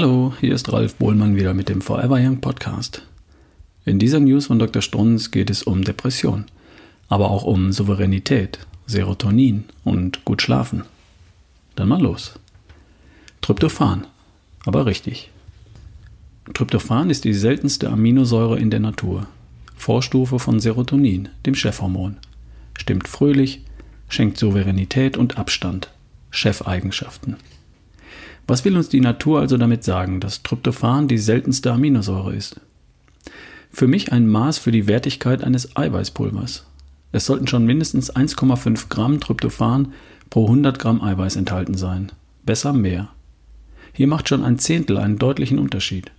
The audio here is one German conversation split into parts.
Hallo, hier ist Ralf Bohlmann wieder mit dem Forever Young Podcast. In dieser News von Dr. Strunz geht es um Depression, aber auch um Souveränität, Serotonin und gut schlafen. Dann mal los. Tryptophan, aber richtig. Tryptophan ist die seltenste Aminosäure in der Natur, Vorstufe von Serotonin, dem Chefhormon. Stimmt fröhlich, schenkt Souveränität und Abstand, Chefeigenschaften. Was will uns die Natur also damit sagen, dass Tryptophan die seltenste Aminosäure ist? Für mich ein Maß für die Wertigkeit eines Eiweißpulvers. Es sollten schon mindestens 1,5 Gramm Tryptophan pro 100 Gramm Eiweiß enthalten sein. Besser mehr. Hier macht schon ein Zehntel einen deutlichen Unterschied.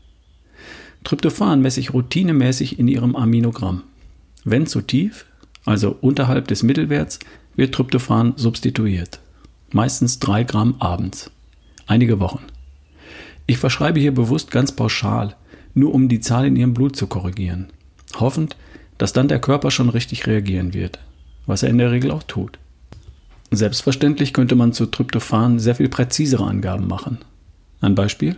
Tryptophan messe ich routinemäßig in ihrem Aminogramm. Wenn zu tief, also unterhalb des Mittelwerts, wird Tryptophan substituiert. Meistens 3 Gramm abends einige Wochen. Ich verschreibe hier bewusst ganz pauschal, nur um die Zahl in ihrem Blut zu korrigieren, hoffend, dass dann der Körper schon richtig reagieren wird, was er in der Regel auch tut. Selbstverständlich könnte man zu Tryptophan sehr viel präzisere Angaben machen. Ein Beispiel?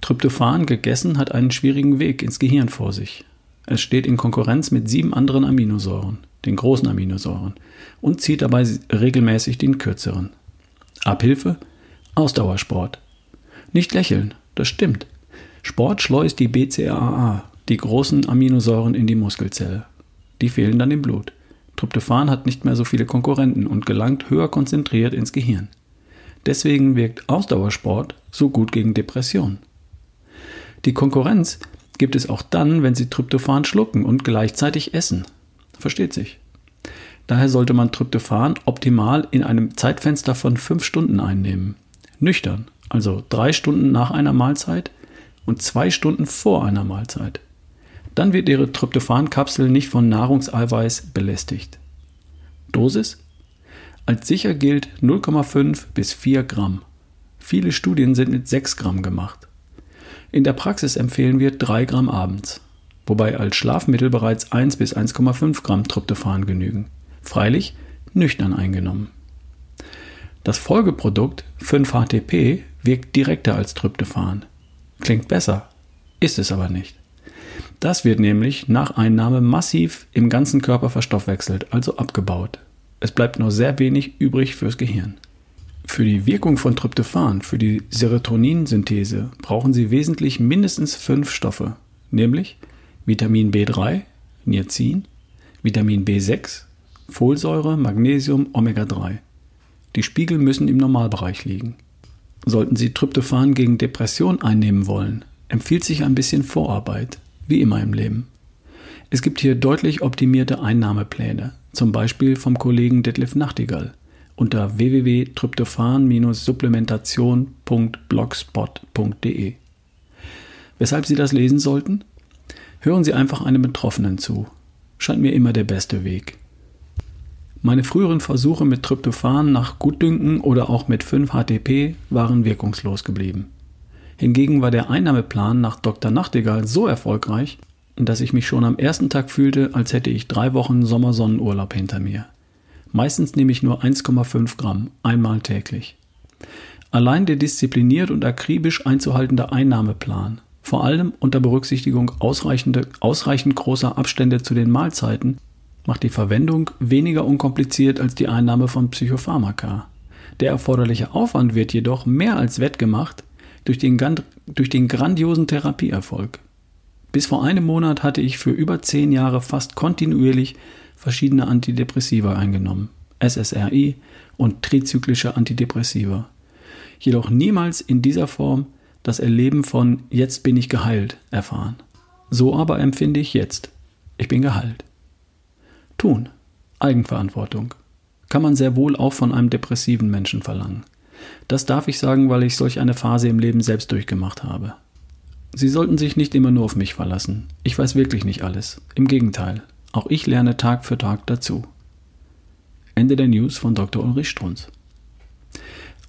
Tryptophan gegessen hat einen schwierigen Weg ins Gehirn vor sich. Es steht in Konkurrenz mit sieben anderen Aminosäuren, den großen Aminosäuren, und zieht dabei regelmäßig den kürzeren. Abhilfe? Ausdauersport. Nicht lächeln, das stimmt. Sport schleust die BCAA, die großen Aminosäuren, in die Muskelzelle. Die fehlen dann im Blut. Tryptophan hat nicht mehr so viele Konkurrenten und gelangt höher konzentriert ins Gehirn. Deswegen wirkt Ausdauersport so gut gegen Depression. Die Konkurrenz gibt es auch dann, wenn Sie Tryptophan schlucken und gleichzeitig essen. Versteht sich. Daher sollte man Tryptophan optimal in einem Zeitfenster von 5 Stunden einnehmen nüchtern, also drei Stunden nach einer Mahlzeit und zwei Stunden vor einer Mahlzeit. Dann wird Ihre Tryptophan-Kapsel nicht von Nahrungseiweiß belästigt. Dosis? Als sicher gilt 0,5 bis 4 Gramm. Viele Studien sind mit 6 Gramm gemacht. In der Praxis empfehlen wir 3 Gramm abends, wobei als Schlafmittel bereits 1 bis 1,5 Gramm Tryptophan genügen. Freilich nüchtern eingenommen. Das Folgeprodukt 5-HTP wirkt direkter als Tryptophan. Klingt besser, ist es aber nicht. Das wird nämlich nach Einnahme massiv im ganzen Körper verstoffwechselt, also abgebaut. Es bleibt nur sehr wenig übrig fürs Gehirn. Für die Wirkung von Tryptophan, für die Serotoninsynthese, brauchen Sie wesentlich mindestens fünf Stoffe, nämlich Vitamin B3, Niacin, Vitamin B6, Folsäure, Magnesium, Omega-3. Die Spiegel müssen im Normalbereich liegen. Sollten Sie Tryptophan gegen Depression einnehmen wollen, empfiehlt sich ein bisschen Vorarbeit, wie immer im Leben. Es gibt hier deutlich optimierte Einnahmepläne, zum Beispiel vom Kollegen Detlef Nachtigall unter www.tryptophan-supplementation.blogspot.de. Weshalb Sie das lesen sollten? Hören Sie einfach einem Betroffenen zu. Scheint mir immer der beste Weg. Meine früheren Versuche mit Tryptophan nach Gutdünken oder auch mit 5-HTP waren wirkungslos geblieben. Hingegen war der Einnahmeplan nach Dr. Nachtigall so erfolgreich, dass ich mich schon am ersten Tag fühlte, als hätte ich drei Wochen Sommersonnenurlaub hinter mir. Meistens nehme ich nur 1,5 Gramm, einmal täglich. Allein der diszipliniert und akribisch einzuhaltende Einnahmeplan, vor allem unter Berücksichtigung ausreichend großer Abstände zu den Mahlzeiten, macht die Verwendung weniger unkompliziert als die Einnahme von Psychopharmaka. Der erforderliche Aufwand wird jedoch mehr als wettgemacht durch den, durch den grandiosen Therapieerfolg. Bis vor einem Monat hatte ich für über zehn Jahre fast kontinuierlich verschiedene Antidepressiva eingenommen, SSRI und trizyklische Antidepressiva. Jedoch niemals in dieser Form das Erleben von jetzt bin ich geheilt erfahren. So aber empfinde ich jetzt. Ich bin geheilt. Tun. Eigenverantwortung. Kann man sehr wohl auch von einem depressiven Menschen verlangen. Das darf ich sagen, weil ich solch eine Phase im Leben selbst durchgemacht habe. Sie sollten sich nicht immer nur auf mich verlassen. Ich weiß wirklich nicht alles. Im Gegenteil, auch ich lerne Tag für Tag dazu. Ende der News von Dr. Ulrich Strunz.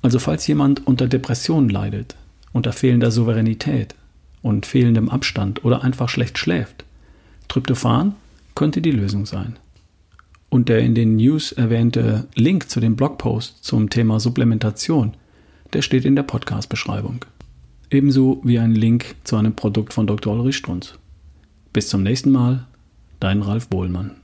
Also falls jemand unter Depressionen leidet, unter fehlender Souveränität und fehlendem Abstand oder einfach schlecht schläft, Tryptophan könnte die Lösung sein. Und der in den News erwähnte Link zu dem Blogpost zum Thema Supplementation, der steht in der Podcast-Beschreibung. ebenso wie ein Link zu einem Produkt von Dr. Ulrich Strunz. Bis zum nächsten Mal, dein Ralf Bohlmann.